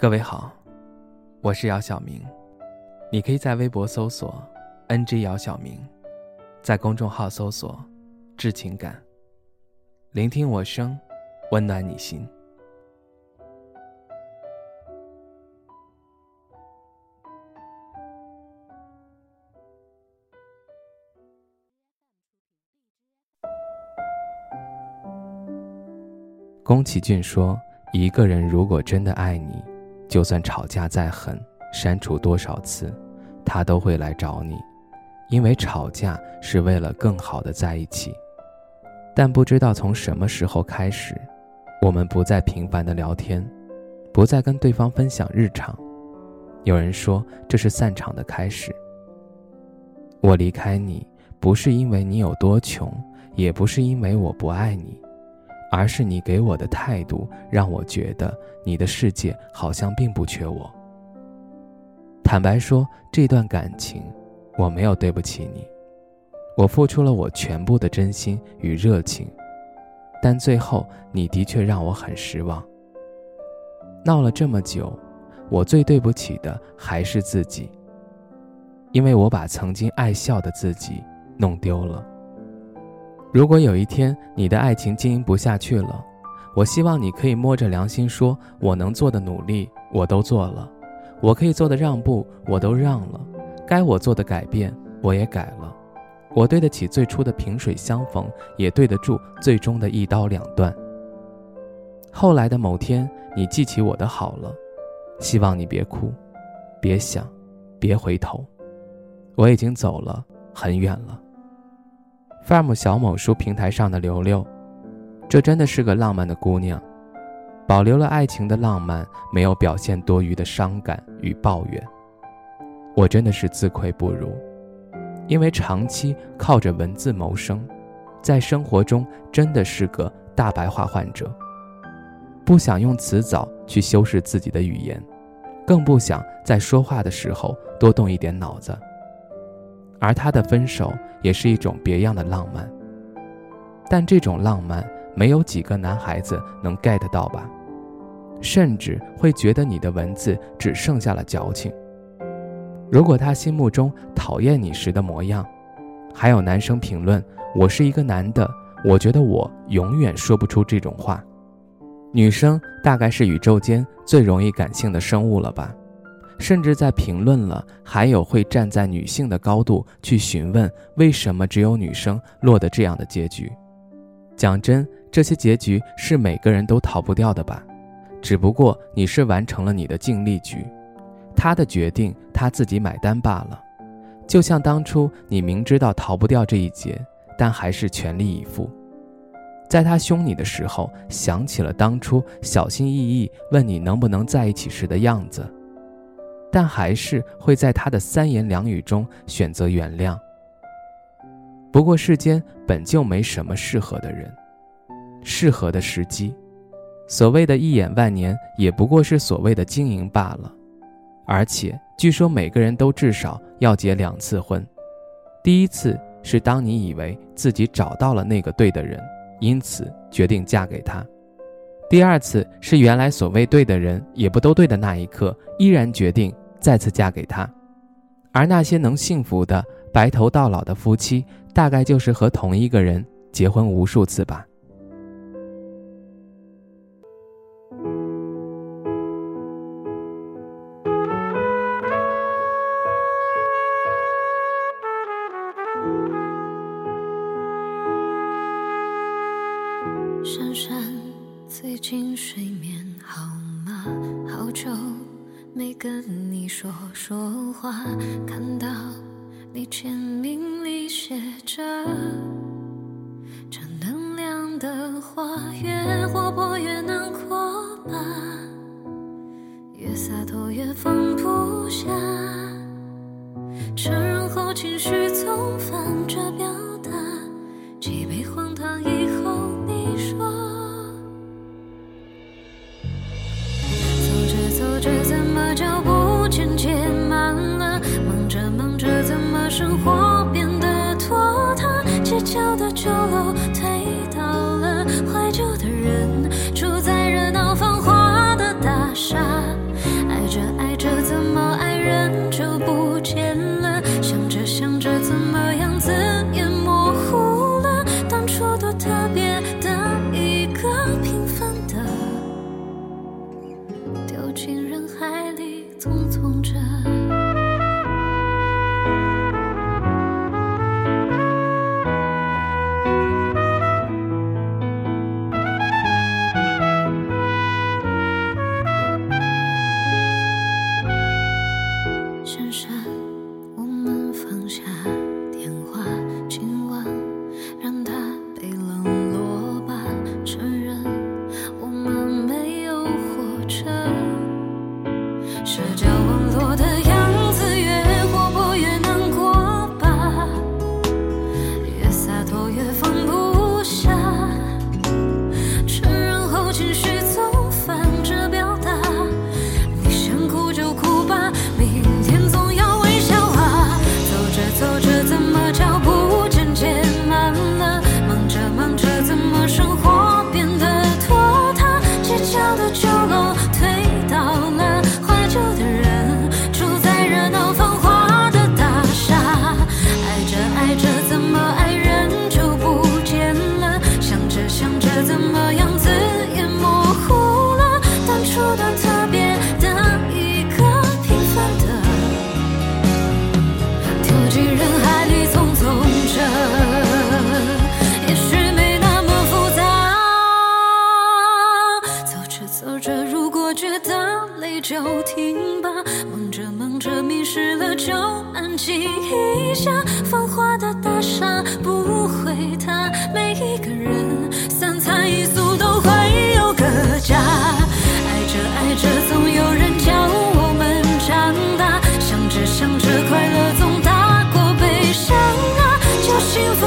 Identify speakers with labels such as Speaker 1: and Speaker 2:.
Speaker 1: 各位好，我是姚晓明，你可以在微博搜索 “ng 姚晓明”，在公众号搜索“致情感”，聆听我声，温暖你心。宫崎骏说：“一个人如果真的爱你。”就算吵架再狠，删除多少次，他都会来找你，因为吵架是为了更好的在一起。但不知道从什么时候开始，我们不再频繁的聊天，不再跟对方分享日常。有人说这是散场的开始。我离开你，不是因为你有多穷，也不是因为我不爱你。而是你给我的态度，让我觉得你的世界好像并不缺我。坦白说，这段感情我没有对不起你，我付出了我全部的真心与热情，但最后你的确让我很失望。闹了这么久，我最对不起的还是自己，因为我把曾经爱笑的自己弄丢了。如果有一天你的爱情经营不下去了，我希望你可以摸着良心说：“我能做的努力我都做了，我可以做的让步我都让了，该我做的改变我也改了，我对得起最初的萍水相逢，也对得住最终的一刀两断。”后来的某天，你记起我的好了，希望你别哭，别想，别回头，我已经走了很远了。Farm 小某书平台上的刘刘，这真的是个浪漫的姑娘，保留了爱情的浪漫，没有表现多余的伤感与抱怨。我真的是自愧不如，因为长期靠着文字谋生，在生活中真的是个大白话患者，不想用词藻去修饰自己的语言，更不想在说话的时候多动一点脑子。而他的分手也是一种别样的浪漫，但这种浪漫没有几个男孩子能 get 到吧？甚至会觉得你的文字只剩下了矫情。如果他心目中讨厌你时的模样，还有男生评论：“我是一个男的，我觉得我永远说不出这种话。”女生大概是宇宙间最容易感性的生物了吧？甚至在评论了，还有会站在女性的高度去询问为什么只有女生落得这样的结局。讲真，这些结局是每个人都逃不掉的吧？只不过你是完成了你的尽力局，他的决定他自己买单罢了。就像当初你明知道逃不掉这一劫，但还是全力以赴。在他凶你的时候，想起了当初小心翼翼问你能不能在一起时的样子。但还是会在他的三言两语中选择原谅。不过世间本就没什么适合的人，适合的时机，所谓的一眼万年，也不过是所谓的经营罢了。而且据说每个人都至少要结两次婚，第一次是当你以为自己找到了那个对的人，因此决定嫁给他。第二次是原来所谓对的人也不都对的那一刻，依然决定再次嫁给他，而那些能幸福的白头到老的夫妻，大概就是和同一个人结婚无数次吧。
Speaker 2: 话，看到你签名里写着正能量的话，越活泼越难过吧，越洒脱越放不下，承认后情绪总反着表达，几杯荒唐以后你说。走着走着怎么脚步生活变得拖沓？街角的放下。话。的大厦不会塌，每一个人三餐一宿都会有个家。爱着爱着，总有人教我们长大。想着想着，快乐总大过悲伤啊。叫幸福